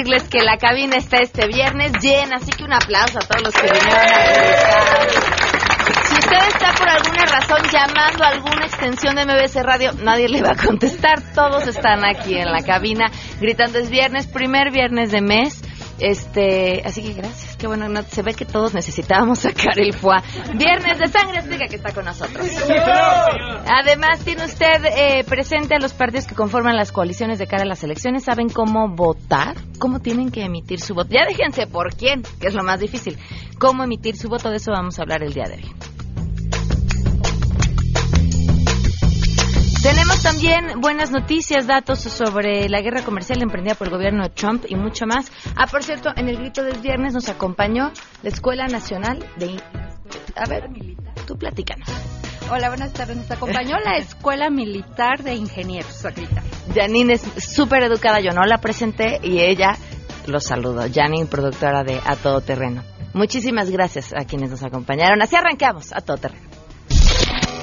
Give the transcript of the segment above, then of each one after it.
decirles que la cabina está este viernes llena, así que un aplauso a todos los que vinieron a. Si usted está por alguna razón llamando a alguna extensión de MBC Radio, nadie le va a contestar. Todos están aquí en la cabina gritando es viernes, primer viernes de mes. Este, así que gracias, qué bueno, no, se ve que todos necesitábamos sacar el FUA. Viernes de Sangre Azteca que está con nosotros. Además, tiene usted eh, presente a los partidos que conforman las coaliciones de cara a las elecciones. ¿Saben cómo votar? ¿Cómo tienen que emitir su voto? Ya déjense por quién, que es lo más difícil. ¿Cómo emitir su voto? De eso vamos a hablar el día de hoy. Tenemos también buenas noticias, datos sobre la guerra comercial emprendida por el gobierno de Trump y mucho más. Ah, por cierto, en el grito del viernes nos acompañó la Escuela Nacional de... A ver, tú platícanos. Hola, buenas tardes. Nos acompañó la Escuela Militar de Ingenieros. Janine es súper educada, yo no la presenté y ella los saludo. Janine, productora de A Todo Terreno. Muchísimas gracias a quienes nos acompañaron. Así arranqueamos A Todo Terreno.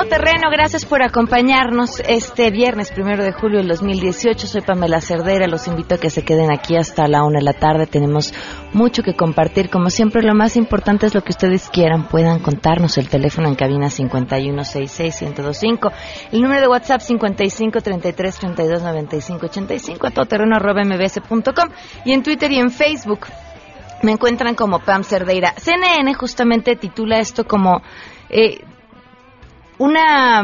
Todo Terreno, gracias por acompañarnos este viernes primero de julio del 2018. Soy Pamela Cerdera, los invito a que se queden aquí hasta la una de la tarde. Tenemos mucho que compartir. Como siempre, lo más importante es lo que ustedes quieran. Puedan contarnos el teléfono en cabina 5166-1025, el número de WhatsApp 5533329585, a todoterreno arroba y en Twitter y en Facebook. Me encuentran como Pam Cerdeira. CNN justamente titula esto como eh, una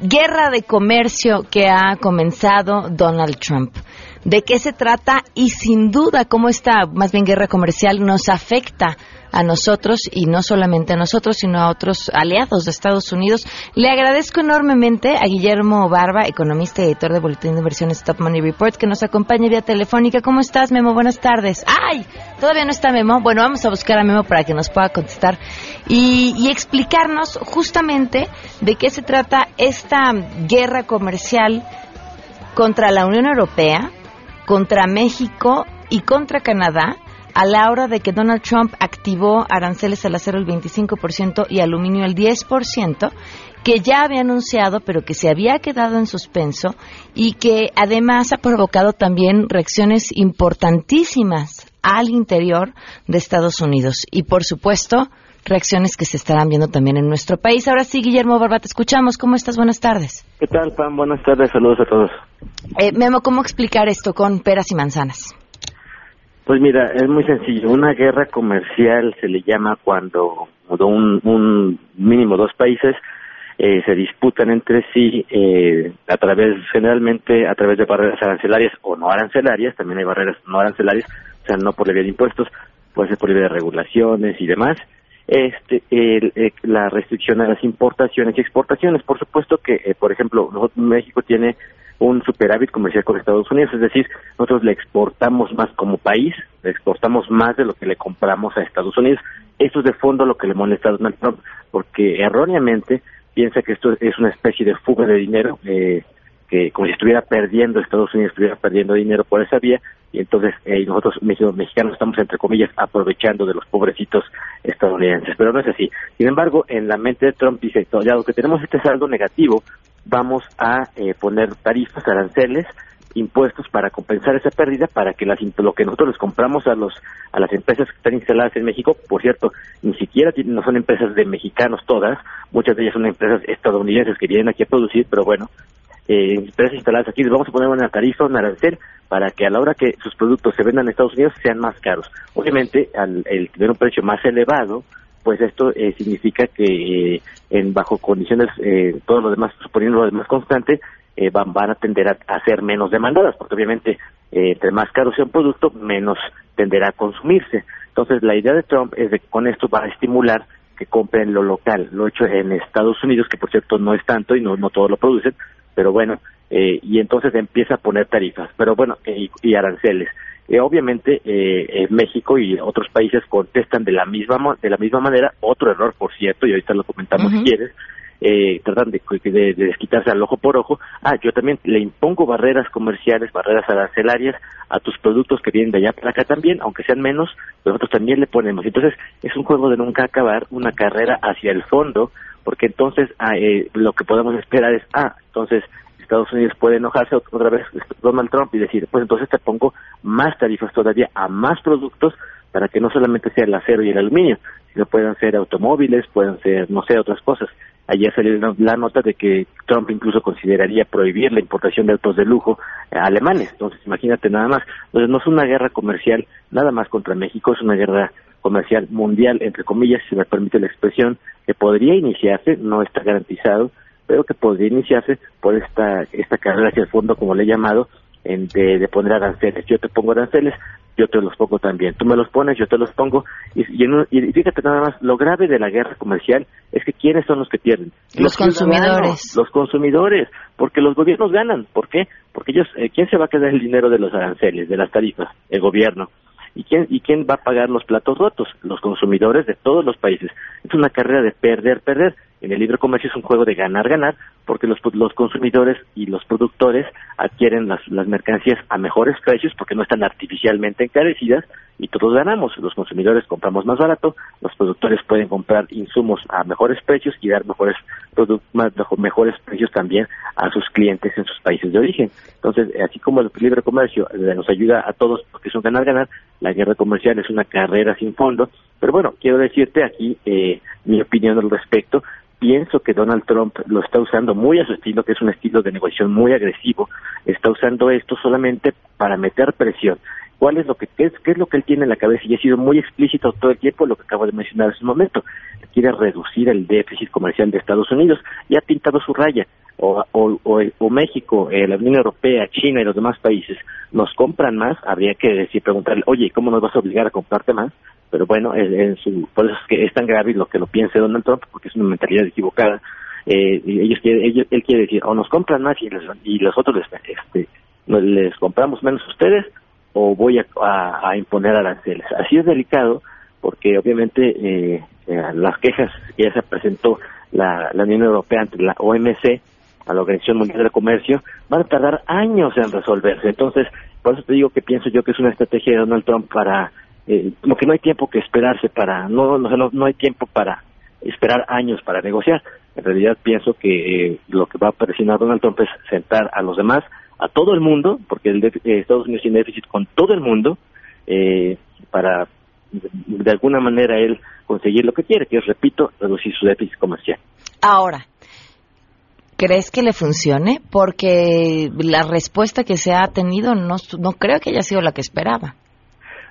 guerra de comercio que ha comenzado Donald Trump. ¿De qué se trata? Y sin duda cómo esta, más bien guerra comercial, nos afecta a nosotros y no solamente a nosotros, sino a otros aliados de Estados Unidos. Le agradezco enormemente a Guillermo Barba, economista y editor de Boletín de Inversiones Top Money Report, que nos acompaña vía telefónica. ¿Cómo estás, Memo? Buenas tardes. ¡Ay! ¿Todavía no está Memo? Bueno, vamos a buscar a Memo para que nos pueda contestar y, y explicarnos justamente de qué se trata esta guerra comercial contra la Unión Europea, contra México y contra Canadá a la hora de que Donald Trump activó aranceles al acero el 25% y aluminio el 10%, que ya había anunciado, pero que se había quedado en suspenso y que además ha provocado también reacciones importantísimas al interior de Estados Unidos. Y por supuesto, reacciones que se estarán viendo también en nuestro país. Ahora sí, Guillermo Barba, te escuchamos. ¿Cómo estás? Buenas tardes. ¿Qué tal, Pam? Buenas tardes, saludos a todos. Eh, Memo, ¿cómo explicar esto con peras y manzanas? Pues mira, es muy sencillo. Una guerra comercial se le llama cuando un, un mínimo dos países eh, se disputan entre sí eh, a través, generalmente a través de barreras arancelarias o no arancelarias, también hay barreras no arancelarias, o sea, no por la vía de impuestos, puede ser por la de regulaciones y demás. Este, el, eh, la restricción a las importaciones y exportaciones. Por supuesto que, eh, por ejemplo, México tiene un superávit comercial con Estados Unidos, es decir, nosotros le exportamos más como país, le exportamos más de lo que le compramos a Estados Unidos. Esto es de fondo lo que le molesta a Donald Trump, porque erróneamente piensa que esto es una especie de fuga de dinero, eh, que como si estuviera perdiendo, Estados Unidos estuviera perdiendo dinero por esa vía, y entonces eh, nosotros mex- mexicanos estamos, entre comillas, aprovechando de los pobrecitos estadounidenses, pero no es así. Sin embargo, en la mente de Trump dice, dado que tenemos este saldo negativo, vamos a eh, poner tarifas, aranceles, impuestos para compensar esa pérdida, para que las, lo que nosotros les compramos a los a las empresas que están instaladas en México, por cierto, ni siquiera tienen- no son empresas de mexicanos todas, muchas de ellas son empresas estadounidenses que vienen aquí a producir, pero bueno, eh, empresas instaladas aquí, les vamos a poner una tarifa, un arancel, para que a la hora que sus productos se vendan en Estados Unidos sean más caros. Obviamente, al el tener un precio más elevado, pues esto eh, significa que eh, en bajo condiciones, eh, todo lo demás, suponiendo lo demás constante, eh, van, van a tender a, a ser menos demandadas, porque obviamente eh, entre más caro sea un producto, menos tenderá a consumirse. Entonces, la idea de Trump es de que con esto va a estimular que compren lo local, lo hecho en Estados Unidos, que por cierto no es tanto y no, no todo lo producen, pero bueno, eh, y entonces empieza a poner tarifas, pero bueno, y, aranceles. Obviamente México y otros países contestan de la misma de la misma manera, otro error por cierto, y ahorita lo comentamos si quieres, eh, tratan de, de, desquitarse al ojo por ojo. Ah, yo también le impongo barreras comerciales, barreras arancelarias a tus productos que vienen de allá para acá también, aunque sean menos, nosotros también le ponemos. Entonces, es un juego de nunca acabar, una carrera hacia el fondo, porque entonces ah, eh, lo que podemos esperar es, ah, entonces Estados Unidos puede enojarse otra vez Donald Trump y decir, pues entonces te pongo más tarifas todavía a más productos para que no solamente sea el acero y el aluminio, sino puedan ser automóviles, puedan ser, no sé, otras cosas. Ayer salió la nota de que Trump incluso consideraría prohibir la importación de autos de lujo alemanes. Entonces, imagínate nada más. Entonces, no es una guerra comercial nada más contra México, es una guerra comercial mundial, entre comillas, si me permite la expresión, que podría iniciarse, no está garantizado, pero que podría iniciarse por esta, esta carrera hacia el fondo, como le he llamado, en de, de, poner aranceles. Yo te pongo aranceles, yo te los pongo también. Tú me los pones, yo te los pongo. Y, y, fíjate nada más, lo grave de la guerra comercial es que ¿quiénes son los que pierden? Los, consumidores. Los consumidores, porque los gobiernos ganan. ¿Por qué? Porque ellos, eh, ¿quién se va a quedar el dinero de los aranceles, de las tarifas? El gobierno. ¿Y quién, ¿Y quién va a pagar los platos rotos? Los consumidores de todos los países. Es una carrera de perder, perder. En el libre comercio es un juego de ganar, ganar, porque los, los consumidores y los productores adquieren las, las mercancías a mejores precios porque no están artificialmente encarecidas y todos ganamos. Los consumidores compramos más barato, los productores pueden comprar insumos a mejores precios y dar mejores más, mejores precios también a sus clientes en sus países de origen. Entonces, así como el libre comercio eh, nos ayuda a todos porque es un ganar-ganar, la guerra comercial es una carrera sin fondo. Pero bueno, quiero decirte aquí eh, mi opinión al respecto pienso que Donald Trump lo está usando muy a su estilo, que es un estilo de negociación muy agresivo, está usando esto solamente para meter presión. ¿Cuál es lo que qué es, lo que él tiene en la cabeza? Y ha sido muy explícito todo el tiempo lo que acabo de mencionar hace un momento. Quiere reducir el déficit comercial de Estados Unidos y ha pintado su raya. O, o, México, eh, la Unión Europea, China y los demás países nos compran más, habría que decir, preguntarle, oye, ¿cómo nos vas a obligar a comprarte más? Pero bueno, en su, por eso es que es tan grave lo que lo piense Donald Trump, porque es una mentalidad equivocada. Eh, ellos, ellos, él quiere decir, o nos compran más y, les, y los otros les, este, les compramos menos a ustedes, o voy a, imponer aranceles. Así es delicado, porque obviamente eh, eh, las quejas que ya se presentó la Unión Europea ante la OMC, a la Organización Mundial de Comercio, van a tardar años en resolverse. Entonces, por eso te digo que pienso yo que es una estrategia de Donald Trump para eh, como que no hay tiempo que esperarse para, no, no, no hay tiempo para esperar años para negociar. En realidad pienso que eh, lo que va a presionar Donald Trump es sentar a los demás, a todo el mundo, porque el eh, Estados Unidos tiene déficit con todo el mundo, eh, para de alguna manera él conseguir lo que quiere, que es, repito, reducir su déficit comercial. Ahora, ¿crees que le funcione? Porque la respuesta que se ha tenido no, no creo que haya sido la que esperaba.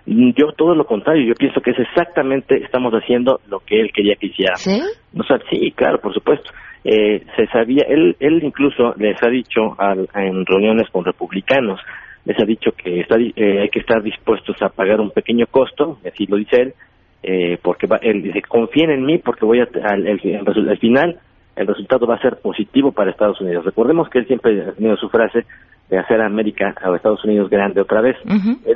Yo todo lo contrario, yo pienso que es exactamente, estamos haciendo lo que él quería que hiciera. ¿Sí? No, sí, claro, por supuesto. Eh, se sabía, él, él incluso les ha dicho en reuniones con republicanos, les ha dicho que está, eh, hay que estar dispuestos a pagar un pequeño costo, así lo dice él, eh, porque va, él dice, confíen en mí porque voy a, al, al final el resultado va a ser positivo para Estados Unidos. Recordemos que él siempre ha tenido su frase de hacer a América a Estados Unidos grande otra vez.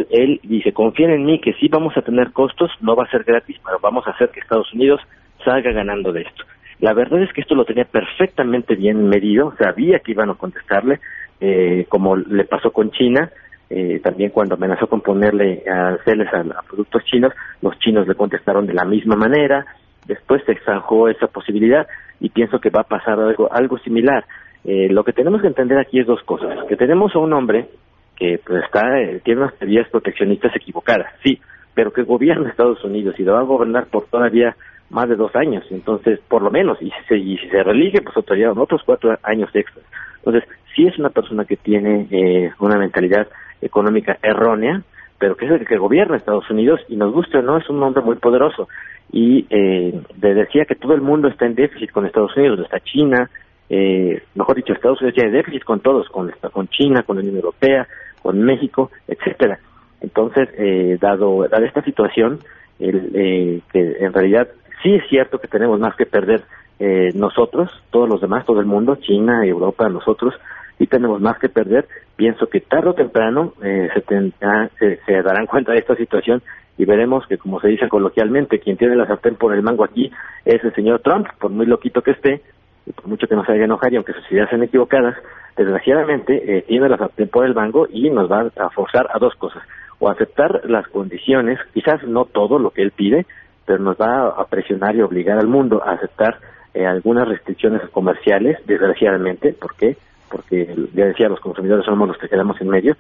él, dice, confíen en mí que sí vamos a tener costos, no va a ser gratis, pero vamos a hacer que Estados Unidos salga ganando de esto. La verdad es que esto lo tenía perfectamente bien medido, sabía que iban a contestarle, eh, como le pasó con China, eh, también cuando amenazó con ponerle aranceles a, a, productos chinos, los chinos le contestaron de la misma manera, después se zanjó esa posibilidad y pienso que va a pasar algo, algo similar. Eh, lo que tenemos que entender aquí es dos cosas. Que tenemos a un hombre que pues, está, eh, tiene unas teorías proteccionistas equivocadas, sí, pero que gobierna Estados Unidos y lo va a gobernar por todavía más de dos años, entonces, por lo menos, y si se, y si se relige, pues otros cuatro años extras. Entonces, sí es una persona que tiene eh, una mentalidad económica errónea, pero que es el que gobierna Estados Unidos y nos gusta no, es un hombre muy poderoso. Y eh, decía que todo el mundo está en déficit con Estados Unidos, está China, eh, mejor dicho, Estados Unidos tiene déficit con todos, con, China, con la Unión Europea, con México, etcétera. Entonces, eh, dado, dada esta situación, el, eh, que en realidad sí es cierto que tenemos más que perder eh, nosotros, todos los demás, todo el mundo, China, Europa, nosotros, y tenemos más que perder. Pienso que tarde o temprano eh, se, se, darán cuenta de esta situación y veremos que, como se dice coloquialmente, quien tiene la sartén por el mango aquí es el señor Trump, por muy loquito que esté, y por mucho que nos haga enojar y aunque sus ideas sean equivocadas, desgraciadamente eh, tiene la sartén por el mango y nos va a forzar a dos cosas, o aceptar las condiciones, quizás no todo lo que él pide, pero nos va a presionar y obligar al mundo a aceptar eh, algunas restricciones comerciales, desgraciadamente, ¿por qué? Porque ya decía, los consumidores somos los que quedamos en medio,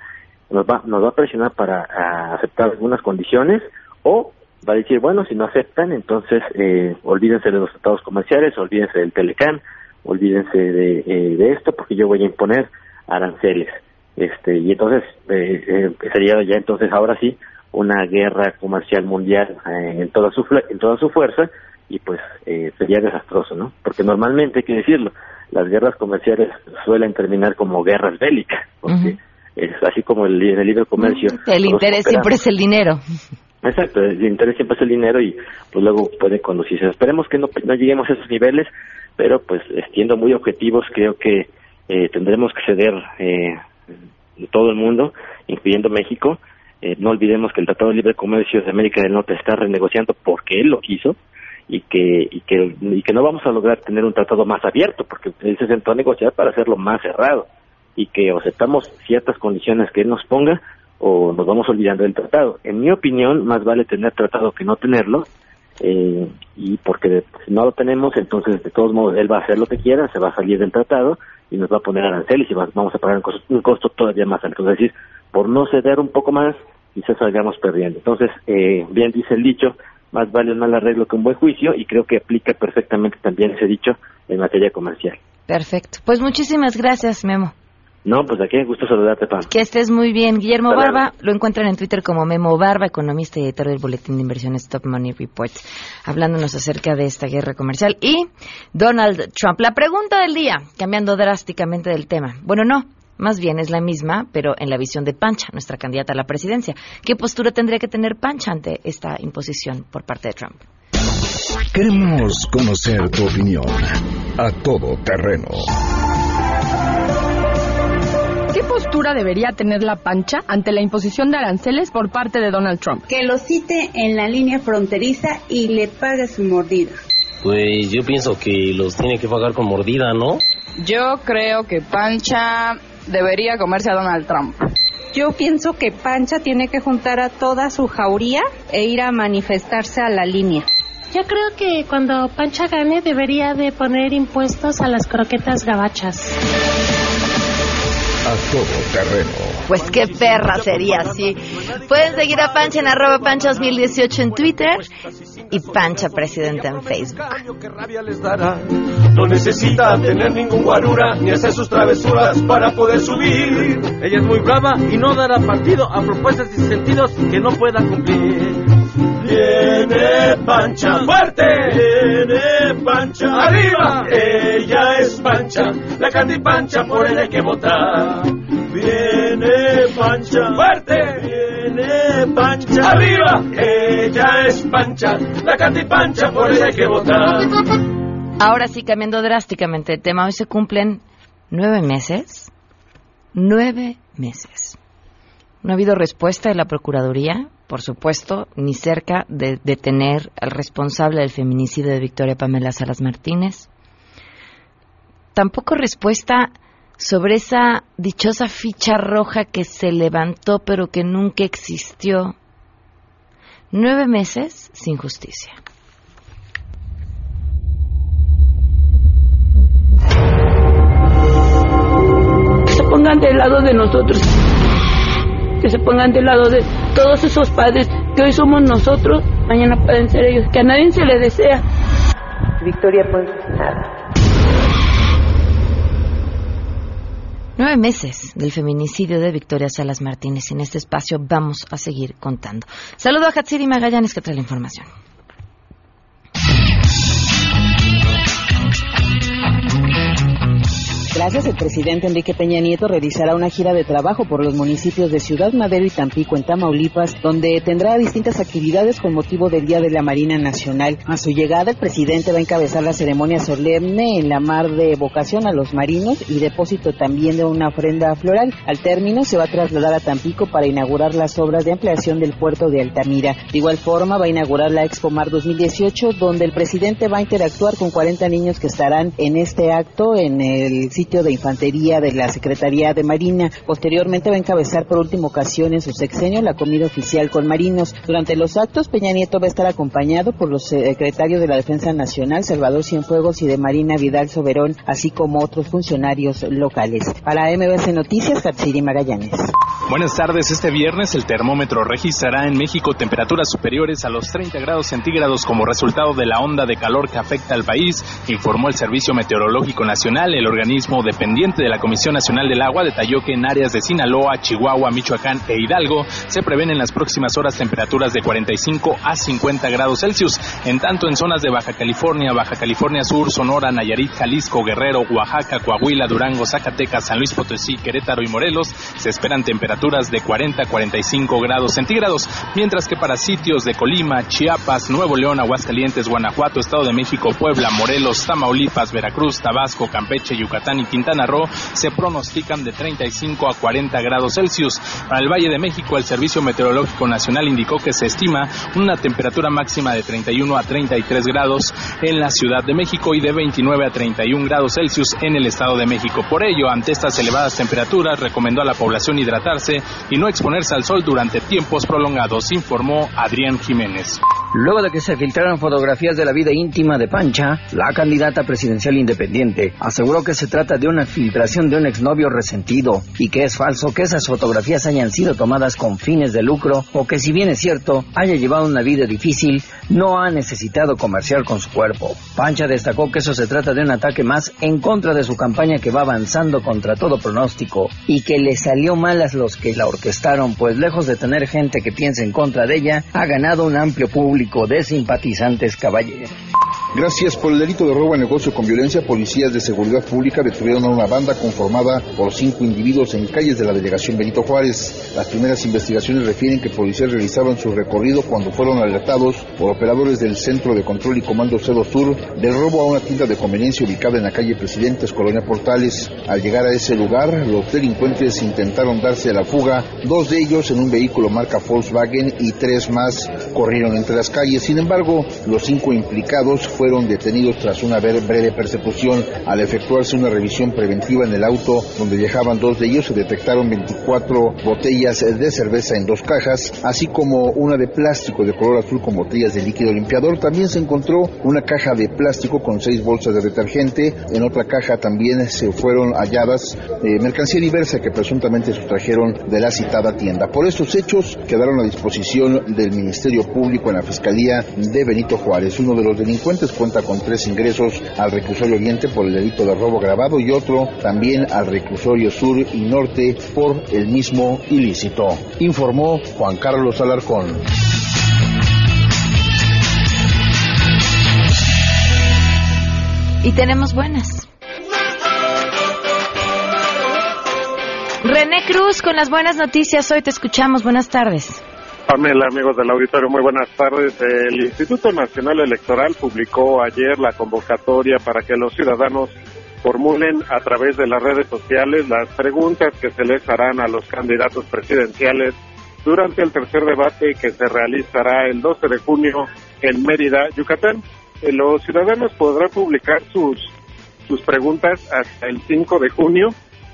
nos va, nos va a presionar para aceptar algunas condiciones o va a decir, bueno, si no aceptan, entonces eh, olvídense de los tratados comerciales, olvídense del Telecán, olvídense de, eh, de esto, porque yo voy a imponer aranceles. este Y entonces eh, sería ya entonces ahora sí una guerra comercial mundial en, toda su, en toda su fuerza y pues sería desastroso, ¿no? Porque normalmente, hay que decirlo, las guerras comerciales suelen terminar como guerras bélicas, porque es así como el, el libre comercio. El interés siempre es el dinero. Exacto, el interés siempre es el dinero y pues luego puede conducirse. Esperemos que no, no lleguemos a esos niveles, pero pues siendo muy objetivos creo que eh, tendremos que ceder eh, todo el mundo, incluyendo México. Eh, no olvidemos que el Tratado de Libre Comercio de América del Norte está renegociando porque él lo quiso y que, y que, y que no vamos a lograr tener un tratado más abierto porque él se sentó a negociar para hacerlo más cerrado y que aceptamos ciertas condiciones que él nos ponga o nos vamos olvidando del tratado. En mi opinión, más vale tener tratado que no tenerlo, eh, y porque si no lo tenemos, entonces de todos modos él va a hacer lo que quiera, se va a salir del tratado y nos va a poner aranceles y vamos a pagar un costo, todavía más alto. Es decir, por no ceder un poco más, quizás salgamos perdiendo. Entonces, eh, bien dice el dicho, más vale un mal arreglo que un buen juicio y creo que aplica perfectamente también ese dicho en materia comercial. Perfecto. Pues muchísimas gracias, Memo. No, pues aquí, gusto saludarte, Pam. Que estés muy bien. Guillermo Barba, lo encuentran en Twitter como Memo Barba, economista y editor del boletín de inversiones Top Money Report, hablándonos acerca de esta guerra comercial. Y Donald Trump. La pregunta del día, cambiando drásticamente del tema. Bueno, no, más bien es la misma, pero en la visión de Pancha, nuestra candidata a la presidencia. ¿Qué postura tendría que tener Pancha ante esta imposición por parte de Trump? Queremos conocer tu opinión a todo terreno ¿Qué postura debería tener la pancha ante la imposición de aranceles por parte de Donald Trump? Que lo cite en la línea fronteriza y le pague su mordida. Pues yo pienso que los tiene que pagar con mordida, ¿no? Yo creo que Pancha debería comerse a Donald Trump. Yo pienso que Pancha tiene que juntar a toda su jauría e ir a manifestarse a la línea. Yo creo que cuando Pancha gane debería de poner impuestos a las croquetas gabachas a todo terreno. Pues qué perra sería así. Pueden seguir a Pancha en arroba pancha 2018 en Twitter y Pancha Presidenta en Facebook. No necesita tener ningún guarura ni hacer sus travesuras para poder subir. Ella es muy brava y no dará partido a propuestas y sentidos que no pueda cumplir. Viene Pancha. Fuerte, viene Pancha. Arriba, ella es Pancha, la Pancha por ella hay que votar. Viene Pancha. Fuerte, viene Pancha. Arriba, ella es Pancha, la Pancha por ella hay que votar. Ahora sí, cambiando drásticamente el tema, hoy se cumplen nueve meses, nueve meses. No ha habido respuesta de la Procuraduría por supuesto, ni cerca de detener al responsable del feminicidio de Victoria Pamela Salas Martínez. Tampoco respuesta sobre esa dichosa ficha roja que se levantó pero que nunca existió. Nueve meses sin justicia. Se pongan del lado de nosotros que se pongan del lado de todos esos padres que hoy somos nosotros, mañana pueden ser ellos, que a nadie se le desea. Victoria pues nada. Nueve meses del feminicidio de Victoria Salas Martínez. En este espacio vamos a seguir contando. Saludo a Hatsiri Magallanes que trae la información. Gracias, el presidente Enrique Peña Nieto realizará una gira de trabajo por los municipios de Ciudad Madero y Tampico en Tamaulipas, donde tendrá distintas actividades con motivo del Día de la Marina Nacional. A su llegada, el presidente va a encabezar la ceremonia solemne en la mar de vocación a los marinos y depósito también de una ofrenda floral. Al término, se va a trasladar a Tampico para inaugurar las obras de ampliación del puerto de Altamira. De igual forma, va a inaugurar la Expo Mar 2018, donde el presidente va a interactuar con 40 niños que estarán en este acto en el sitio de infantería de la Secretaría de Marina. Posteriormente va a encabezar por última ocasión en su sexenio la comida oficial con marinos. Durante los actos, Peña Nieto va a estar acompañado por los secretarios de la Defensa Nacional, Salvador Cienfuegos y de Marina Vidal Soberón, así como otros funcionarios locales. Para MBC Noticias, Katsiri Magallanes. Buenas tardes. Este viernes el termómetro registrará en México temperaturas superiores a los 30 grados centígrados como resultado de la onda de calor que afecta al país, informó el Servicio Meteorológico Nacional. El dependiente de la Comisión Nacional del Agua detalló que en áreas de Sinaloa, Chihuahua, Michoacán e Hidalgo se prevén en las próximas horas temperaturas de 45 a 50 grados Celsius. En tanto, en zonas de Baja California, Baja California Sur, Sonora, Nayarit, Jalisco, Guerrero, Oaxaca, Coahuila, Durango, Zacatecas, San Luis Potosí, Querétaro y Morelos se esperan temperaturas de 40 a 45 grados centígrados, mientras que para sitios de Colima, Chiapas, Nuevo León, Aguascalientes, Guanajuato, Estado de México, Puebla, Morelos, Tamaulipas, Veracruz, Tabasco, Campeche, Yucatán y Quintana Roo se pronostican de 35 a 40 grados Celsius. Para el Valle de México, el Servicio Meteorológico Nacional indicó que se estima una temperatura máxima de 31 a 33 grados en la Ciudad de México y de 29 a 31 grados Celsius en el Estado de México. Por ello, ante estas elevadas temperaturas, recomendó a la población hidratarse y no exponerse al sol durante tiempos prolongados, informó Adrián Jiménez. Luego de que se filtraron fotografías de la vida íntima de Pancha, la candidata presidencial independiente aseguró que se trata de una filtración de un exnovio resentido y que es falso que esas fotografías hayan sido tomadas con fines de lucro o que si bien es cierto haya llevado una vida difícil, no ha necesitado comerciar con su cuerpo. Pancha destacó que eso se trata de un ataque más en contra de su campaña que va avanzando contra todo pronóstico y que le salió mal a los que la orquestaron, pues lejos de tener gente que piense en contra de ella, ha ganado un amplio público de simpatizantes caballeros. Gracias por el delito de robo a negocio con violencia, policías de seguridad pública detuvieron a una banda conformada por cinco individuos en calles de la delegación Benito Juárez. Las primeras investigaciones refieren que policías realizaban su recorrido cuando fueron alertados por operadores del Centro de Control y Comando Cero Sur del robo a una tienda de conveniencia ubicada en la calle Presidentes, Colonia Portales. Al llegar a ese lugar, los delincuentes intentaron darse a la fuga, dos de ellos en un vehículo marca Volkswagen y tres más corrieron entre las calles. Sin embargo, los cinco implicados fueron detenidos tras una breve persecución. Al efectuarse una revisión preventiva en el auto donde viajaban dos de ellos, se detectaron 24 botellas de cerveza en dos cajas, así como una de plástico de color azul con botellas de líquido limpiador. También se encontró una caja de plástico con seis bolsas de detergente. En otra caja también se fueron halladas eh, mercancía diversa que presuntamente sustrajeron de la citada tienda. Por estos hechos quedaron a disposición del Ministerio Público en la Fiscalía de Benito Juárez. Uno de los delincuentes cuenta con tres ingresos al reclusorio oriente por el delito de robo grabado y otro también al reclusorio sur y norte por el mismo ilícito, informó Juan Carlos Alarcón. Y tenemos buenas. René Cruz con las buenas noticias. Hoy te escuchamos. Buenas tardes. Pamela, amigos del auditorio, muy buenas tardes. El Instituto Nacional Electoral publicó ayer la convocatoria para que los ciudadanos formulen a través de las redes sociales las preguntas que se les harán a los candidatos presidenciales durante el tercer debate que se realizará el 12 de junio en Mérida, Yucatán. Eh, los ciudadanos podrán publicar sus, sus preguntas hasta el 5 de junio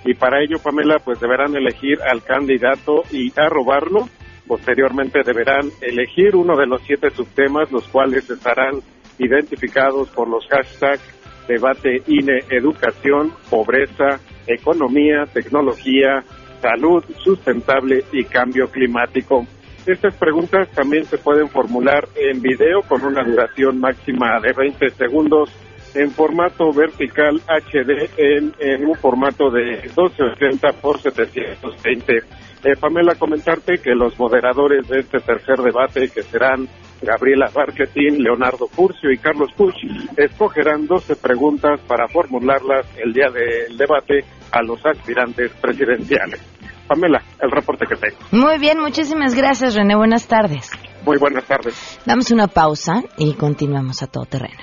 y para ello, Pamela, pues deberán elegir al candidato y arrobarlo. Posteriormente deberán elegir uno de los siete subtemas, los cuales estarán identificados por los hashtags debate INE, educación, pobreza, economía, tecnología, salud sustentable y cambio climático. Estas preguntas también se pueden formular en video con una duración máxima de 20 segundos en formato vertical HD en, en un formato de 1280 por 720. Eh, Pamela, comentarte que los moderadores de este tercer debate, que serán Gabriela Barquetín, Leonardo Furcio y Carlos Puch escogerán 12 preguntas para formularlas el día del debate a los aspirantes presidenciales. Pamela, el reporte que tengo. Muy bien, muchísimas gracias, René. Buenas tardes. Muy buenas tardes. Damos una pausa y continuamos a todo terreno.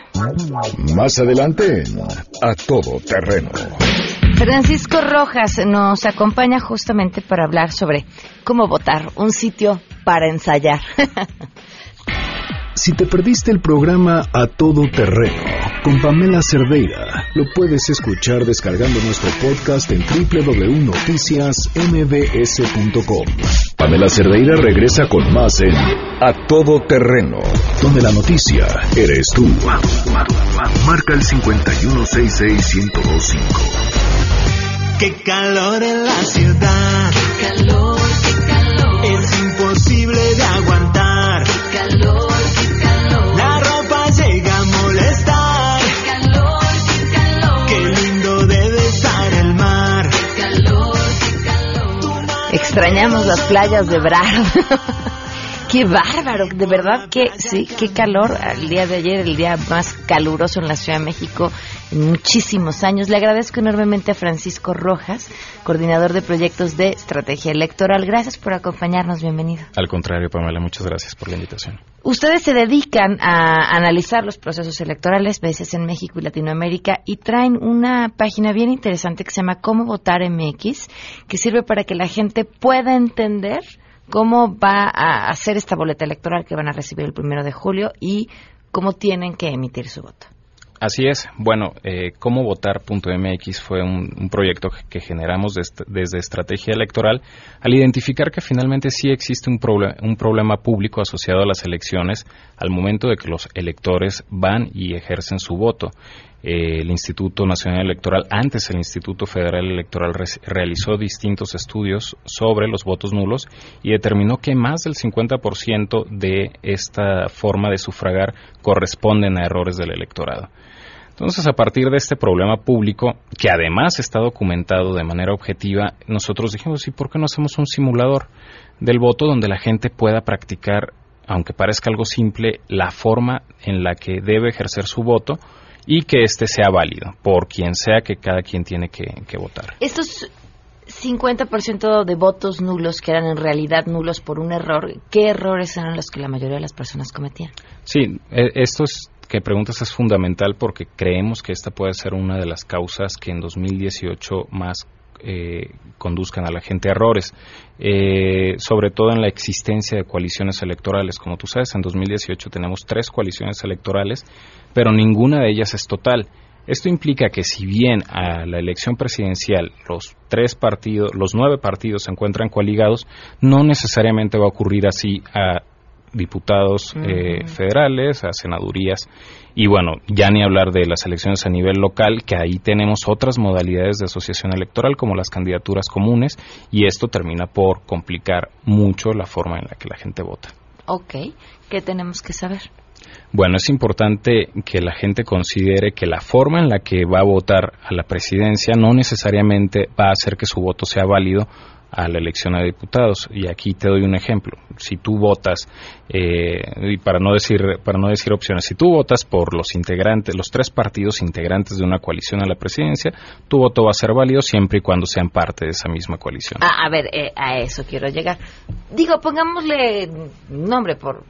Más adelante, a todo terreno. Francisco Rojas nos acompaña justamente para hablar sobre cómo votar, un sitio para ensayar. Si te perdiste el programa A Todo Terreno con Pamela Cerdeira, lo puedes escuchar descargando nuestro podcast en www.noticiasmbs.com. Pamela Cerdeira regresa con más en A Todo Terreno, donde la noticia eres tú. Marca el 5166125. Qué calor en la ciudad. Qué calor, qué calor. Es imposible de aguantar. Qué calor, qué calor. La ropa llega a molestar. Qué calor, qué calor. Qué lindo debe estar el mar. Qué calor, qué calor. Extrañamos las playas de Bravo. Qué bárbaro, de verdad que sí, qué calor. El día de ayer, el día más caluroso en la Ciudad de México en muchísimos años. Le agradezco enormemente a Francisco Rojas, coordinador de proyectos de estrategia electoral. Gracias por acompañarnos, bienvenido. Al contrario, Pamela, muchas gracias por la invitación. Ustedes se dedican a analizar los procesos electorales, veces en México y Latinoamérica, y traen una página bien interesante que se llama Cómo Votar MX, que sirve para que la gente pueda entender cómo va a hacer esta boleta electoral que van a recibir el primero de julio y cómo tienen que emitir su voto. Así es. Bueno, eh, cómo votar.mx fue un, proyecto que generamos desde, Estrategia Electoral al identificar que finalmente sí existe un, proble un problema público asociado a las elecciones al momento de que los electores van y ejercen su voto. Eh, el Instituto Nacional Electoral, antes el Instituto Federal Electoral, re realizó distintos estudios sobre los votos nulos y determinó que más del 50% de esta forma de sufragar corresponden a errores del electorado. Entonces, a partir de este problema público, que además está documentado de manera objetiva, nosotros dijimos, ¿y por qué no hacemos un simulador del voto donde la gente pueda practicar, aunque parezca algo simple, la forma en la que debe ejercer su voto? Y que este sea válido por quien sea que cada quien tiene que, que votar. Estos 50% de votos nulos que eran en realidad nulos por un error, ¿qué errores eran los que la mayoría de las personas cometían? Sí, esto es que preguntas es fundamental porque creemos que esta puede ser una de las causas que en 2018 más eh, conduzcan a la gente a errores, eh, sobre todo en la existencia de coaliciones electorales. Como tú sabes, en 2018 tenemos tres coaliciones electorales, pero ninguna de ellas es total. Esto implica que si bien a la elección presidencial los tres partidos, los nueve partidos se encuentran coaligados, no necesariamente va a ocurrir así a diputados uh -huh. eh, federales, a senadurías y bueno, ya ni hablar de las elecciones a nivel local, que ahí tenemos otras modalidades de asociación electoral como las candidaturas comunes y esto termina por complicar mucho la forma en la que la gente vota. Ok, ¿qué tenemos que saber? Bueno, es importante que la gente considere que la forma en la que va a votar a la presidencia no necesariamente va a hacer que su voto sea válido a la elección de diputados. Y aquí te doy un ejemplo. Si tú votas eh, y para no decir para no decir opciones si tú votas por los integrantes los tres partidos integrantes de una coalición a la presidencia tu voto va a ser válido siempre y cuando sean parte de esa misma coalición. Ah, a ver eh, a eso quiero llegar. Digo pongámosle nombre por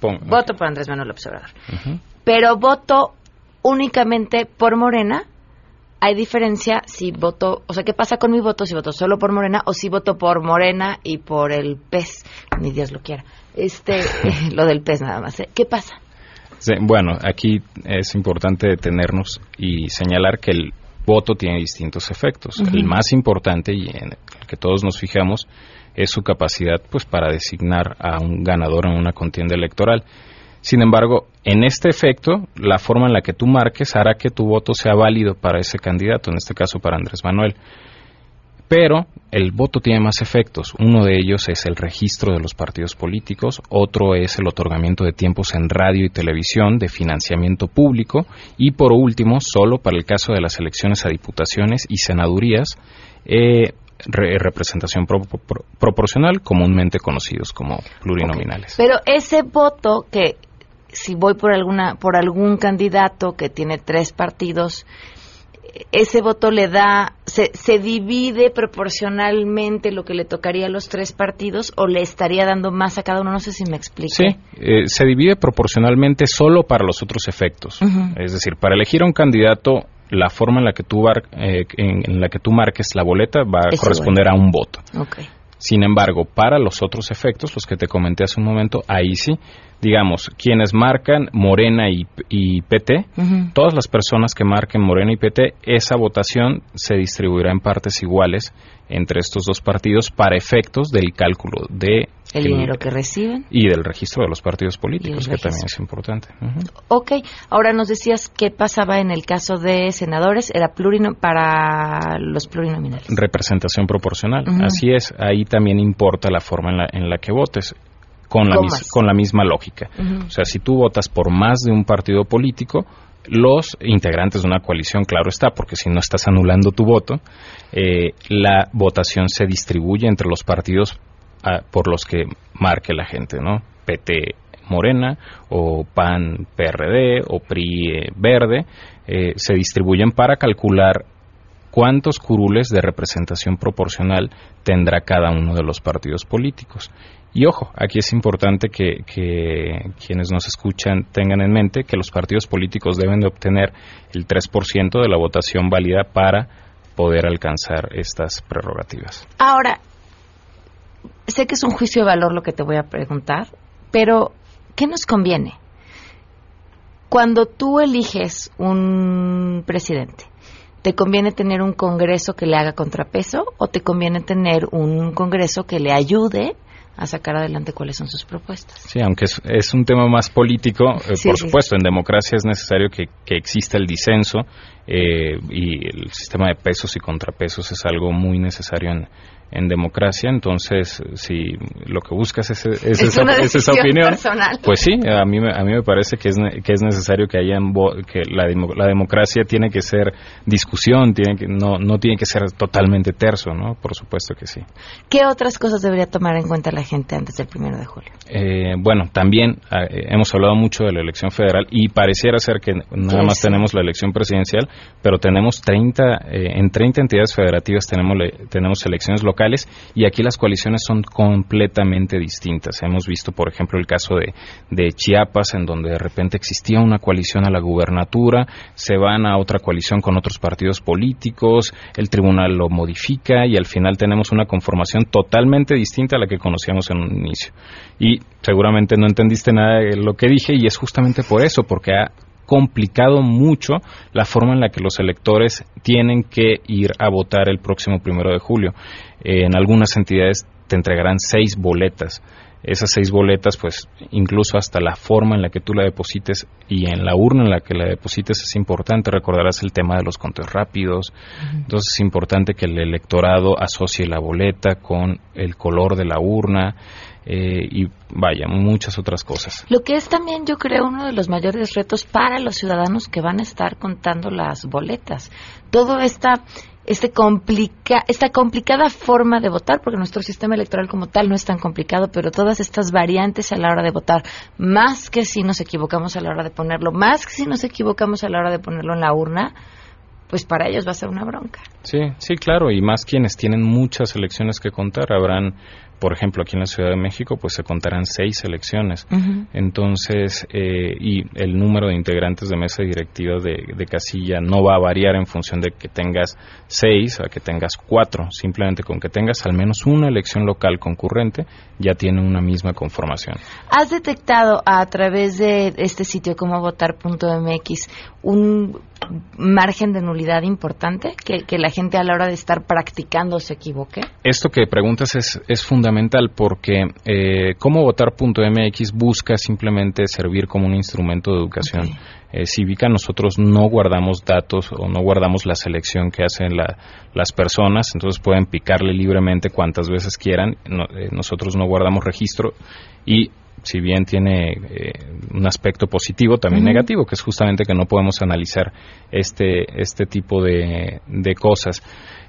Voto por Andrés Manuel López Obrador uh -huh. pero voto únicamente por Morena hay diferencia si voto, o sea, ¿qué pasa con mi voto si voto solo por Morena o si voto por Morena y por el pez? Ni Dios lo quiera. Este, lo del pez nada más. ¿eh? ¿Qué pasa? Sí, bueno, aquí es importante detenernos y señalar que el voto tiene distintos efectos. Uh -huh. El más importante y en el que todos nos fijamos es su capacidad, pues, para designar a un ganador en una contienda electoral. Sin embargo, en este efecto, la forma en la que tú marques hará que tu voto sea válido para ese candidato, en este caso para Andrés Manuel. Pero el voto tiene más efectos. Uno de ellos es el registro de los partidos políticos, otro es el otorgamiento de tiempos en radio y televisión, de financiamiento público y por último, solo para el caso de las elecciones a diputaciones y senadurías, eh, re- representación pro- pro- proporcional, comúnmente conocidos como plurinominales. Pero ese voto que si voy por alguna por algún candidato que tiene tres partidos, ese voto le da se, se divide proporcionalmente lo que le tocaría a los tres partidos o le estaría dando más a cada uno. No sé si me explico. Sí, eh, se divide proporcionalmente solo para los otros efectos. Es decir, para elegir a un candidato, la forma en la que tú, bar- eh, en, en la que tú marques la boleta va a Es corresponder a un voto. Ok. Sin embargo, para los otros efectos, los que te comenté hace un momento, ahí sí, digamos, quienes marcan Morena y, y PT, todas las personas que marquen Morena y PT, esa votación se distribuirá en partes iguales entre estos dos partidos para efectos del cálculo de El dinero que reciben. y del registro de los partidos políticos, que también es importante. Ujú. Ok, ahora nos decías qué pasaba en el caso de senadores, era plurino para los plurinominales. Representación proporcional. Así es, ahí también importa la forma en la, en la que votes. Con la, mis- con la misma lógica. O sea, si tú votas por más de un partido político, los integrantes de una coalición, claro está, porque si no estás anulando tu voto, eh, la votación se distribuye entre los partidos ah, por los que marque la gente, ¿no? PT Morena o PAN PRD o PRI eh, Verde, eh, se distribuyen para calcular cuántos curules de representación proporcional tendrá cada uno de los partidos políticos. Y ojo, aquí es importante que, quienes nos escuchan tengan en mente que los partidos políticos deben de obtener el 3% de la votación válida para poder alcanzar estas prerrogativas. Ahora, sé que es un juicio de valor lo que te voy a preguntar, pero ¿qué nos conviene? Cuando tú eliges un presidente, ¿te conviene tener un Congreso que le haga contrapeso o te conviene tener un Congreso que le ayude a sacar adelante cuáles son sus propuestas? Sí, aunque es, es un tema más político, eh, Sí, por sí. supuesto, en democracia es necesario que, que exista el disenso eh, y el sistema de pesos y contrapesos es algo muy necesario en, en democracia. Entonces, si lo que buscas es, es Es esa, es esa opinión, personal. pues sí, a mí, me- a mí me parece que es, que es necesario que haya que la, la democracia tiene que ser discusión, tiene que, no, no tiene que ser totalmente terso, ¿no? Por supuesto que sí. ¿Qué otras cosas debería tomar en cuenta la gente antes del primero de julio? Eh, bueno, también ah, eh, hemos hablado mucho de la elección federal y pareciera ser que nada más tenemos la elección presidencial, pero tenemos 30, eh, en 30 entidades federativas tenemos, le- tenemos elecciones locales y aquí las coaliciones son completamente distintas. Hemos visto, por ejemplo, el caso de, de Chiapas, en donde de repente existía una coalición a la gubernatura, se van a otra coalición con otros partidos políticos, el tribunal lo modifica y al final tenemos una conformación totalmente distinta a la que conocíamos en un inicio. Y seguramente no entendiste nada de lo que dije y es justamente por eso, porque ha complicado mucho la forma en la que los electores tienen que ir a votar el próximo primero de julio. Eh, en algunas entidades te entregarán seis boletas. Esas seis boletas, pues incluso hasta la forma en la que tú la deposites y en la urna en la que la deposites es importante. Recordarás el tema de los conteos rápidos. Entonces es importante que el electorado asocie la boleta con el color de la urna eh, y vaya, muchas otras cosas. Lo que es también, yo creo, uno de los mayores retos para los ciudadanos que van a estar contando las boletas. Todo esta, este complica, esta complicada forma de votar, porque nuestro sistema electoral como tal no es tan complicado, pero todas estas variantes a la hora de votar, más que si nos equivocamos a la hora de ponerlo, más que si nos equivocamos a la hora de ponerlo en la urna, pues para ellos va a ser una bronca. Sí, sí, claro, y más quienes tienen muchas elecciones que contar. Habrán, por ejemplo, aquí en la Ciudad de México, pues se contarán seis elecciones. Entonces, eh, y el número de integrantes de mesa directiva de, de casilla no va a variar en función de que tengas seis a que tengas cuatro. Simplemente con que tengas al menos una elección local concurrente, ya tiene una misma conformación. ¿Has detectado a través de este sitio como votar.mx un margen de nulidad importante? Que, que la gente a la hora de estar practicando se equivoque. Esto que preguntas es, es fundamental porque eh, cómo votar.mx busca simplemente servir como un instrumento de educación eh, cívica. Nosotros no guardamos datos o no guardamos la selección que hacen la- las personas, entonces pueden picarle libremente cuantas veces quieran. No- eh, nosotros no guardamos registro y si bien tiene eh, un aspecto positivo, también negativo, que es justamente que no podemos analizar este, este tipo de, de cosas.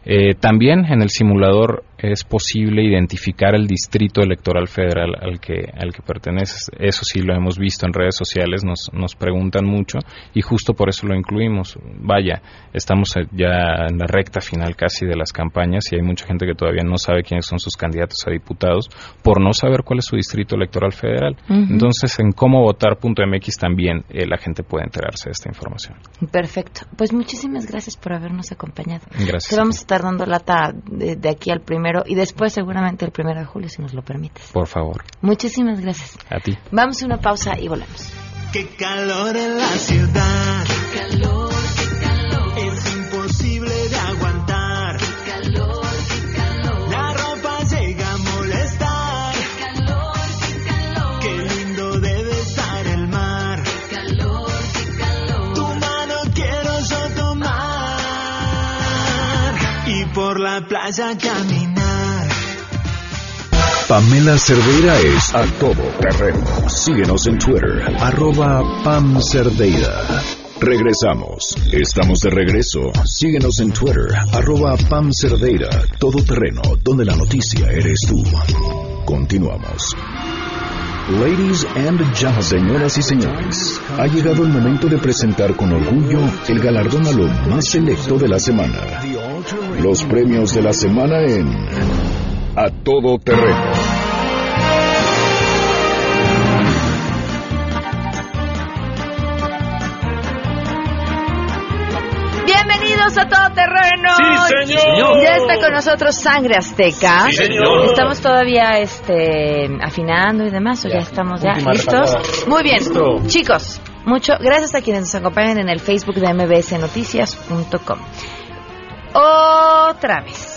Eh, también en el simulador es posible identificar el distrito electoral federal al que, al que perteneces. Eso sí lo hemos visto en redes sociales, nos, nos preguntan mucho y justo por eso lo incluimos. Vaya, estamos ya en la recta final casi de las campañas y hay mucha gente que todavía no sabe quiénes son sus candidatos a diputados por no saber cuál es su distrito electoral federal. Ujú. Entonces, en cómovotar.mx también eh, la gente puede enterarse de esta información. Perfecto. Pues muchísimas gracias por habernos acompañado. Gracias. Te vamos a estar dando lata de, de aquí al primero y después seguramente el primero de julio, si nos lo permites. Por favor, Muchísimas gracias. a ti. Vamos a una pausa y volvemos. Qué calor en la ciudad. Qué calor, qué calor. Es imposible de aguantar. Qué calor, qué calor. La ropa llega a molestar. Qué calor, qué calor. Qué lindo debe estar el mar. Qué calor, qué calor. Tu mano quiero yo tomar. Y por la playa caminar. Pamela Cerdeira es a todo terreno. Síguenos en Twitter, arroba Pam Cerdeira. Regresamos. Estamos de regreso. Síguenos en Twitter, arroba Pam Cerdeira. Todo terreno, donde la noticia eres tú. Continuamos. Ladies and gentlemen, señoras y señores, ha llegado el momento de presentar con orgullo el galardón a lo más selecto de la semana. Los premios de la semana en A Todo Terreno. Bienvenidos a Todo Terreno. Sí, señor. Ya está con nosotros Sangre Azteca. Sí, señor. Estamos todavía este, afinando y demás, o ya, estamos ya listos. Muy bien, Listo. chicos. Mucho gracias a quienes nos acompañan en el Facebook de mbsnoticias.com. Otra vez.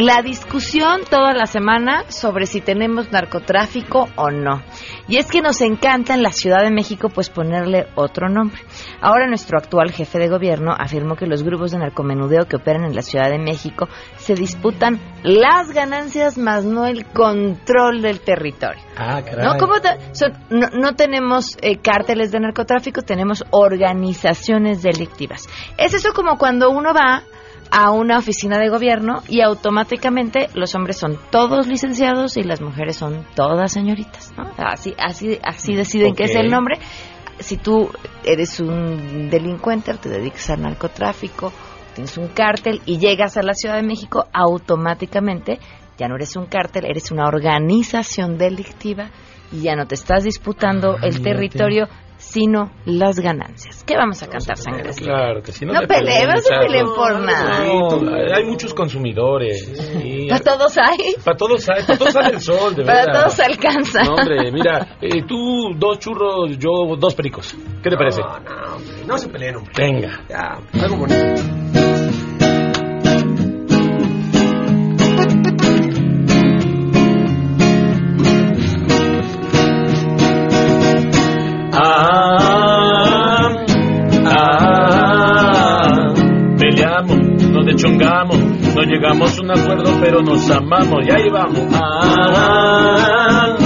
La discusión toda la semana sobre si tenemos narcotráfico o no. Y es que nos encanta en la Ciudad de México pues ponerle otro nombre. Ahora nuestro actual jefe de gobierno afirmó que los grupos de narcomenudeo que operan en la Ciudad de México se disputan las ganancias más no el control del territorio. Ah, caray. ¿No? ¿Cómo te- son- no, no tenemos eh, cárteles de narcotráfico, tenemos organizaciones delictivas. Es eso como cuando uno va a una oficina de gobierno y automáticamente los hombres son todos licenciados y las mujeres son todas señoritas, ¿no? Así, así, así deciden que es el nombre. Si tú eres un delincuente, te dedicas al narcotráfico, tienes un cártel y llegas a la Ciudad de México, automáticamente ya no eres un cártel, eres una organización delictiva y ya no te estás disputando el mírate. territorio, sino las ganancias. ¿Qué vamos a cantar, sangre? Claro que sí. No, No peleen, no se peleen por nada. No, hay muchos consumidores. y- ¿Para todos hay? Para todos hay, para todos sale el sol, de Para verdad. todos alcanza. No, hombre, mira, eh, tú dos churros, yo dos pericos. ¿Qué te parece? No, no, hombre, no se peleen, hombre. Venga. Ya, algo bonito. No llegamos a un acuerdo, pero nos amamos y ahí vamos. Ah,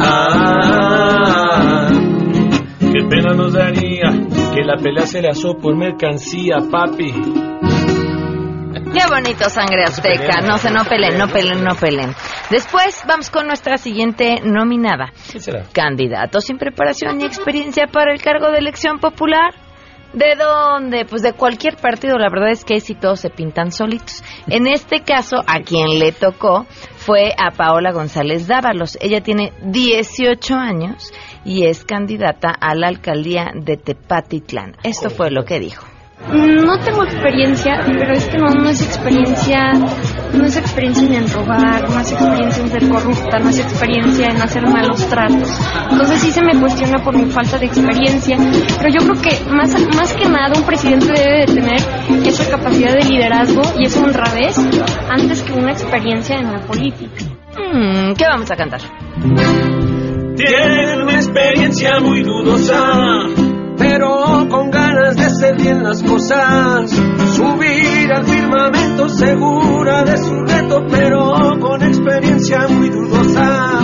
ah, qué pena nos daría que la pelea se le asó por mercancía, papi. Qué bonito, sangre azteca. No se no peleen, no peleen, no peleen. Después vamos con nuestra siguiente nominada. ¿Qué será? Candidato sin preparación ni experiencia para el cargo de elección popular. ¿De dónde? Pues de cualquier partido. La verdad es que si todos se pintan solitos. En este caso, a quien le tocó fue a Paola González Dávalos. Ella tiene 18 años y es candidata a la alcaldía de Tepatitlán. Esto fue lo que dijo. No tengo experiencia, pero es que no, no es experiencia, no es experiencia en robar, no es experiencia en ser corrupta, no es experiencia en hacer malos tratos. Entonces sí se me cuestiona por mi falta de experiencia, pero yo creo que más, más que nada un presidente debe de tener esa capacidad de liderazgo y esa honradez antes que una experiencia en la política. Mm, ¿Qué vamos a cantar? Tiene una experiencia muy dudosa, pero con ganas de hacer bien las cosas. Subir al firmamento segura de su reto, pero con experiencia muy dudosa.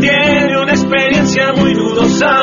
Tiene una experiencia muy dudosa.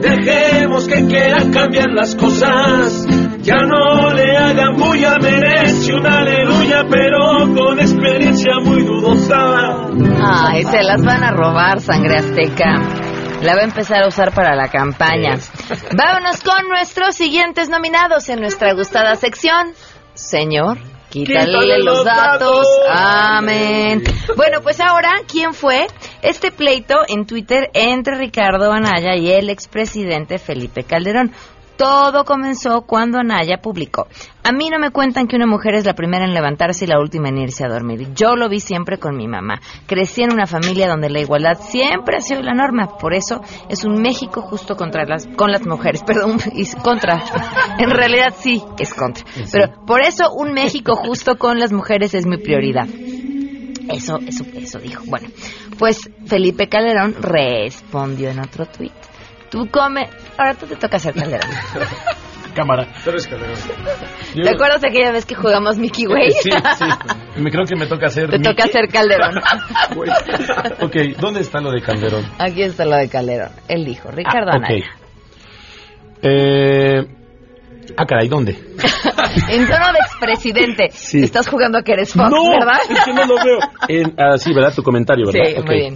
Dejemos que quieran cambiar las cosas. Ya no le hagan bulla, merece un aleluya pero con experiencia muy dudosa. Ay, se las van a robar, sangre azteca. La va a empezar a usar para la campaña. Vámonos con nuestros siguientes nominados en nuestra gustada sección. Señor, quítale, Quítale los los datos. datos. Amén. Bueno, pues ahora, ¿quién fue? Este pleito en Twitter entre Ricardo Anaya y el expresidente Felipe Calderón. Todo comenzó cuando Anaya publicó. A mí no me cuentan que una mujer es la primera en levantarse y la última en irse a dormir. Yo lo vi siempre con mi mamá. Crecí en una familia donde la igualdad siempre ha sido la norma. Por eso es un México justo contra las, con las mujeres. Perdón, y contra. En realidad sí es contra. Pero por eso un México justo con las mujeres es mi prioridad. Eso, eso, eso dijo. Bueno, pues Felipe Calderón respondió en otro tuit. Tú come, ahora tú te toca hacer Calderón. Cámara. ¿Te acuerdas de aquella vez que jugamos Mickey Way? Sí, sí. Me creo que me toca hacer. Te toca hacer Calderón. ok, ¿dónde está lo de Calderón? Aquí está lo de Calderón. Él dijo, Ricardo Ah, ok. Anaya. Eh, ah, caray, ¿dónde? En tono de expresidente. Estás jugando a que eres Fox, no, ¿verdad? es que no lo veo. En- ah, sí, ¿verdad? Tu comentario, ¿verdad? Sí, muy bien.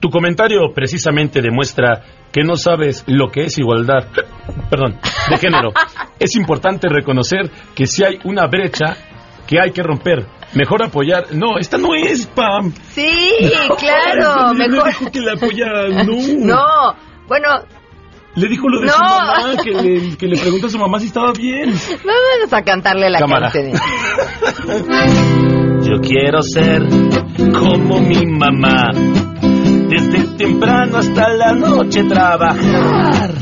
Tu comentario precisamente demuestra que no sabes lo que es igualdad, perdón, de género. es importante reconocer que si hay una brecha que hay que romper, mejor apoyar. No, esta no es Pam. Sí, claro, Le mejor. dijo que la apoyara, no. No, bueno, Le dijo lo de No. su mamá, que le, que le preguntó a su mamá si estaba bien. vamos a cantarle la Cámara. canción. Yo quiero ser como mi mamá, desde temprano hasta la noche trabajar.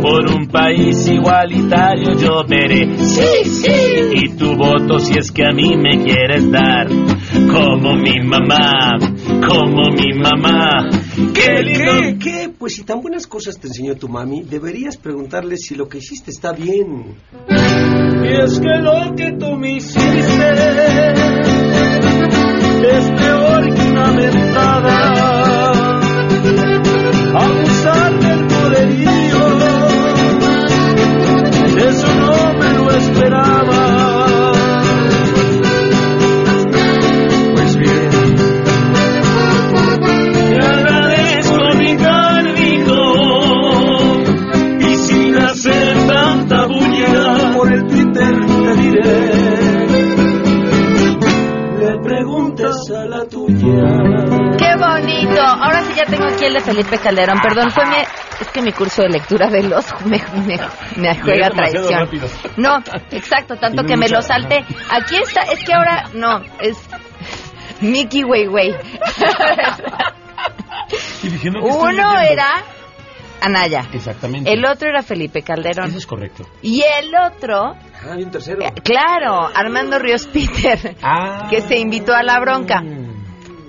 Por un país igualitario yo veré, sí, sí. Y tu voto si es que a mí me quieres dar, como mi mamá, como mi mamá. Qué lindo. ¿Qué? ¿Qué? Pues si tan buenas cosas te enseñó tu mami, deberías preguntarle si lo que hiciste está bien. Y es que lo que tú me hiciste aquí el de Felipe Calderón. Perdón, fue mi... Es que mi curso de lectura de los me, me, me juega traición. rápido. No, exacto, tanto Tiene que me mucha- lo salté. Aquí está, es que ahora no, es Mickey. Y dije, no, ¿qué estoy Uno era Anaya. Exactamente. El otro era Felipe Calderón. Eso es correcto. Y el otro, Ah, hay un tercero. eh, claro, Armando Ríos Peter, Ah. que se invitó a la bronca.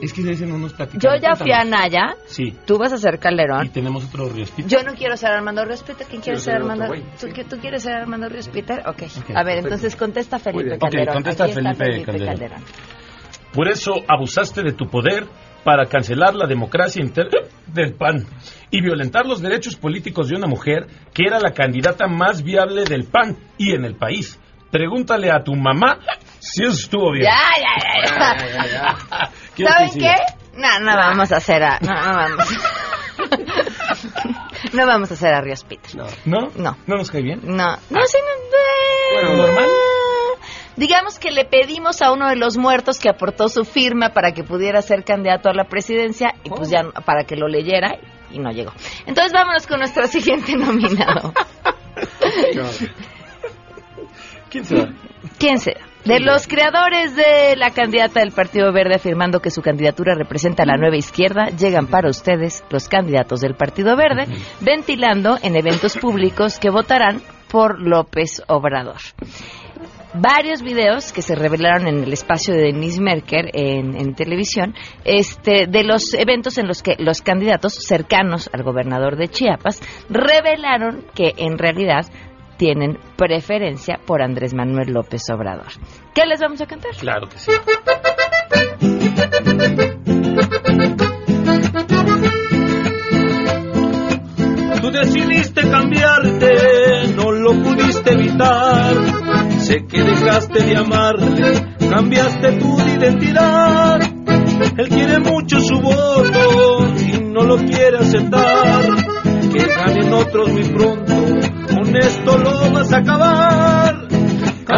Es que de ese no nos platicamos. Yo ya fui a. Anaya, Sí. tú vas a ser Calderón. Y tenemos otro Ríos Pito. Yo no quiero ser Armando Ríos Peter. ¿Quién quiere ser Armando? güey. ¿Tú, tú quieres ser Armando Ríos Peter? Ok. A ver, entonces contesta Felipe bien. Ok, Calderón. contesta Felipe Calderón. Por eso abusaste de tu poder para cancelar la democracia inter- del PAN y violentar los derechos políticos de una mujer que era la candidata más viable del PAN y en el país. Pregúntale a tu mamá si eso estuvo bien. Ya, ya, ya, ya. Quiero ¿Saben que qué? No, no vamos a hacer a... No, no vamos. no vamos a hacer a Ríos Peter. No. ¿No? No. ¿No nos cae bien? No, no, sí, no, Bueno, normal. Digamos que le pedimos a uno de los muertos que aportó su firma para que pudiera ser candidato a la presidencia y pues ya para que lo leyera y no llegó. Entonces vámonos con nuestro siguiente nominado. ¿Quién será? ¿Quién será? De los creadores de la candidata del Partido Verde afirmando que su candidatura representa a la nueva izquierda, llegan para ustedes los candidatos del Partido Verde, ventilando en eventos públicos que votarán por López Obrador. Varios videos que se revelaron en el espacio de Denise Merker en, en televisión, este, de los eventos en los que los candidatos cercanos al gobernador de Chiapas revelaron que en realidad tienen preferencia por Andrés Manuel López Obrador. ¿Qué les vamos a cantar? Claro que sí. Tú decidiste cambiarte, no lo pudiste evitar. Sé que dejaste de amarle, cambiaste tu identidad. Él quiere mucho su voto y no lo quiere aceptar. Que ganen otros muy pronto,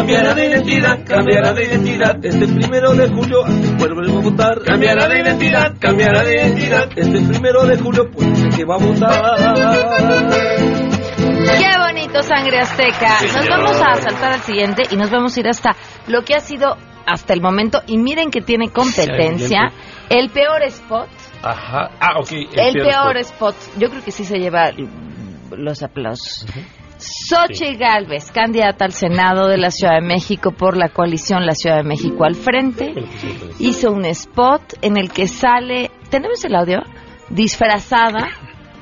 Cambiará de identidad, cambiará de identidad, este primero de julio, vuelve a votar. Cambiará de identidad, cambiará de identidad, este primero de julio, pues que va a votar. Qué bonito, sangre azteca. Sí, nos vamos a saltar al siguiente y nos vamos a ir hasta lo que ha sido hasta el momento. Y miren que tiene competencia. El peor spot. Ajá. Ah, ok. El, peor spot. Yo creo que sí se lleva los aplausos. Xochitl Galvez, candidata al Senado de la Ciudad de México por la coalición La Ciudad de México al frente, hizo un spot en el que sale, ¿tenemos el audio? Disfrazada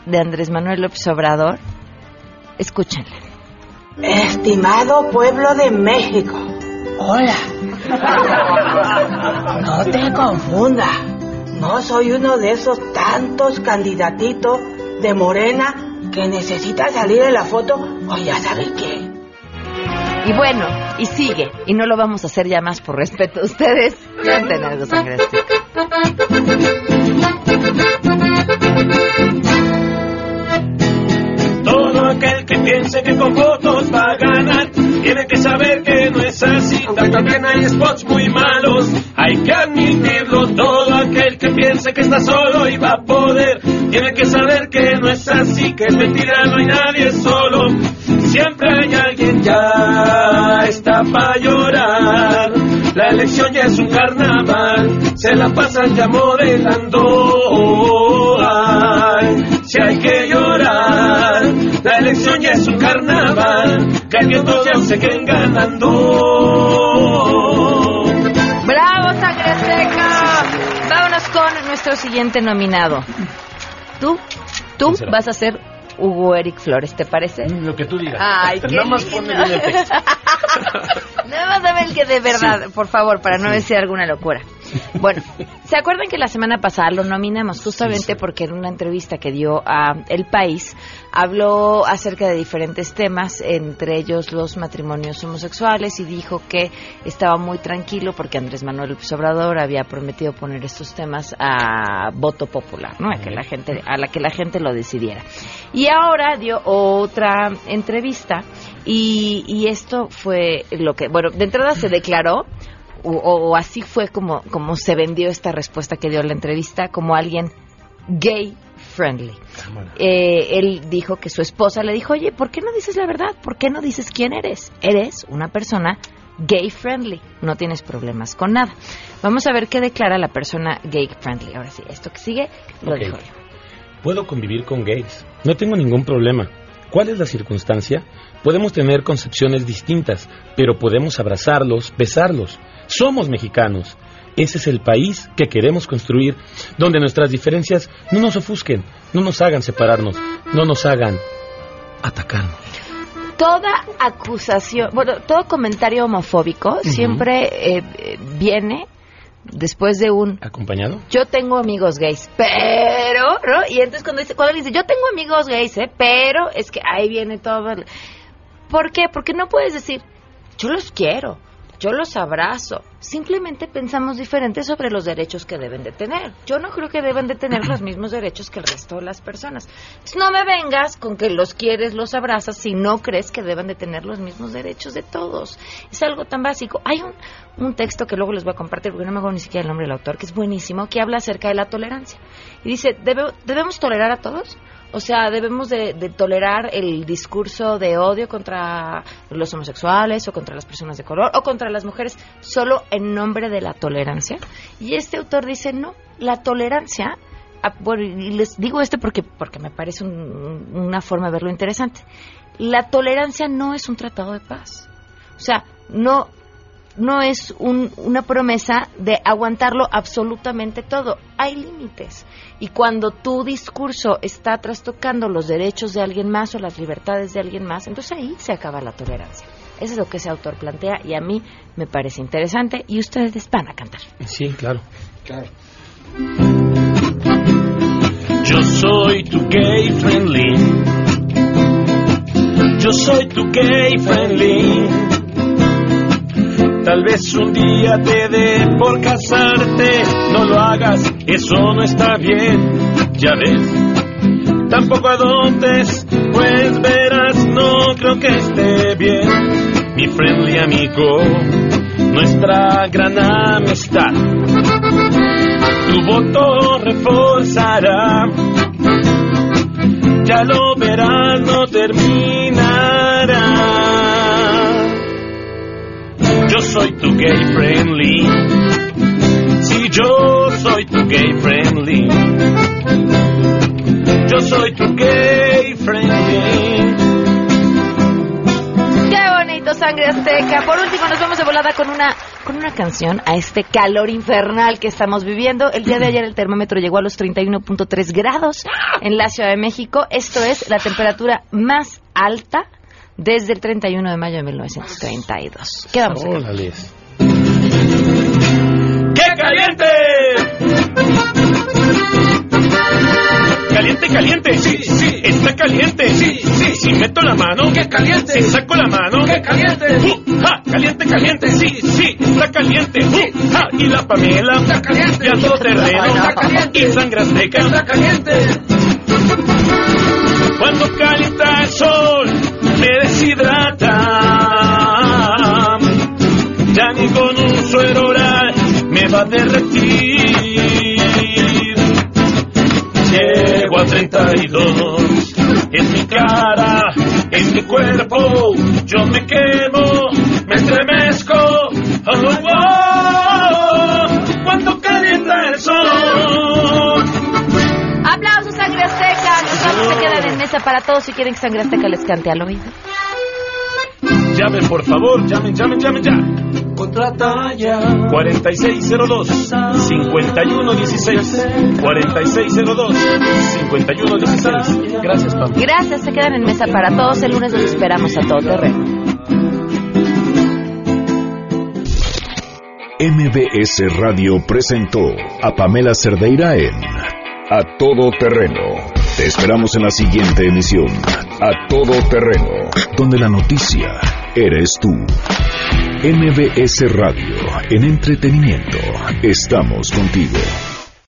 de Andrés Manuel López Obrador. Escúchenla. Estimado pueblo de México, hola. No te confunda. No soy uno de esos tantos candidatitos de Morena que necesita salir en la foto o ya sabe qué. Y bueno, y sigue. Y no lo vamos a hacer ya más por respeto a ustedes. Canten algo. Todo aquel que piense que con votos va a ganar tiene que saber que no es así. También hay spots muy malos, hay que admitirlo. Todo aquel que piense que está solo y va a poder tiene que saber que no es así, que es mentira, no hay nadie solo. Siempre hay alguien ya está para llorar. La elección ya es un carnaval, se la pasan ya modelando. Ay, si hay que ya carnaval, que aquí todos se queden ganando. ¡Bravo, sangre azteca! Vámonos con nuestro siguiente nominado. Tú, tú vas a ser Hugo Eric Flores, ¿te parece? Lo que tú digas. Ay, qué Nada más ponme el texto. Nada más dame el que de verdad, por favor, para no decir alguna locura. Bueno, ¿se acuerdan que la semana pasada lo nominamos justamente porque en una entrevista que dio a El País habló acerca de diferentes temas, entre ellos los matrimonios homosexuales y dijo que estaba muy tranquilo porque Andrés Manuel López Obrador había prometido poner estos temas a voto popular, ¿no? A que la gente a la que la gente lo decidiera. Y ahora dio otra entrevista y, y esto fue lo que, bueno, de entrada se declaró o, o así fue como, como se vendió esta respuesta que dio en la entrevista, como alguien gay friendly. Eh, él dijo que su esposa le dijo, oye, ¿por qué no dices la verdad? ¿Por qué no dices quién eres? Eres una persona gay friendly, no tienes problemas con nada. Vamos a ver qué declara la persona gay friendly. Ahora sí, esto que sigue lo dijo él. Puedo convivir con gays. No tengo ningún problema. ¿Cuál es la circunstancia? Podemos tener concepciones distintas, pero podemos abrazarlos, besarlos. Somos mexicanos. Ese es el país que queremos construir, donde nuestras diferencias no nos ofusquen, no nos hagan separarnos, no nos hagan atacarnos. Toda acusación, bueno, todo comentario homofóbico siempre eh, eh, viene después de un ¿Acompañado? yo tengo amigos gays, pero, ¿no? Y entonces cuando dice, cuando dice, yo tengo amigos gays, ¿eh? Pero es que ahí viene todo. ¿Por qué? Porque no puedes decir, yo los quiero, yo los abrazo. Simplemente pensamos diferente sobre los derechos que deben de tener. Yo no creo que deben de tener los mismos derechos que el resto de las personas. Entonces, no me vengas con que los quieres, los abrazas, si no crees que deben de tener los mismos derechos de todos. Es algo tan básico. Hay un, un texto que luego les voy a compartir, porque no me acuerdo ni siquiera el nombre del autor, que es buenísimo, que habla acerca de la tolerancia. Y dice, ¿debe- ¿debemos tolerar a todos? O sea, debemos de, de tolerar el discurso de odio contra los homosexuales o contra las personas de color o contra las mujeres solo en nombre de la tolerancia. Y este autor dice, no, la tolerancia, ah, bueno, y les digo esto porque, porque me parece un- una forma de verlo interesante. La tolerancia no es un tratado de paz. O sea, no, no es un- una promesa de aguantarlo absolutamente todo. Hay límites. Y cuando tu discurso está trastocando los derechos de alguien más o las libertades de alguien más, entonces ahí se acaba la tolerancia. Eso es lo que ese autor plantea y a mí me parece interesante y ustedes van a cantar. Sí, claro. Claro. Yo soy tu gay friendly. Yo soy tu gay friendly. Tal vez un día te dé por casarte, no lo hagas, eso no está bien, ya ves. Tampoco adoptes, pues verás, no creo que esté bien. Mi friendly amigo, nuestra gran amistad, tu voto reforzará. Ya lo verás, no terminará. Yo soy tu gay friendly. Sí, yo soy tu gay friendly. Yo soy tu gay friendly. Qué bonito, sangre azteca. Por último, nos vamos de volada con una, con una canción a este calor infernal que estamos viviendo. El día de ayer el termómetro llegó a los 31.3 grados en la Ciudad de México. Esto es la temperatura más alta desde el 31 de mayo de 1932. ¿Qué vamos a hacer? Órales. ¡Qué caliente! Caliente, caliente, sí, sí, está caliente, sí, sí, si meto la mano, qué caliente, si saco la mano, qué caliente, uh, ja, caliente, caliente, sí, sí, está caliente, uh, ja, y la Pamela, está caliente, y a todo terreno, está caliente, y sangre azteca, está caliente. Cuando calienta el sol, deshidrata, ya ni con un suero oral me va a derretir. Llego a 32, en mi cara, en mi cuerpo, yo me quemo, me estremezco. Oh, oh, cuando calienta el sol. Aplausos, sangre azteca. Los vamos se quedan en mesa para todos si quieren que sangre azteca les cante al oído. Llamen, por favor, llamen, llamen, llamen ya. Contrata ya. 4602-5116. 4602-5116. Gracias, Pam. Gracias, se quedan en mesa para todos. El lunes los esperamos a todo terreno. MBS Radio presentó a Pamela Cerdeira en A Todo Terreno. Te esperamos en la siguiente emisión, A Todo Terreno, donde la noticia eres tú. MBS Radio, en entretenimiento, estamos contigo.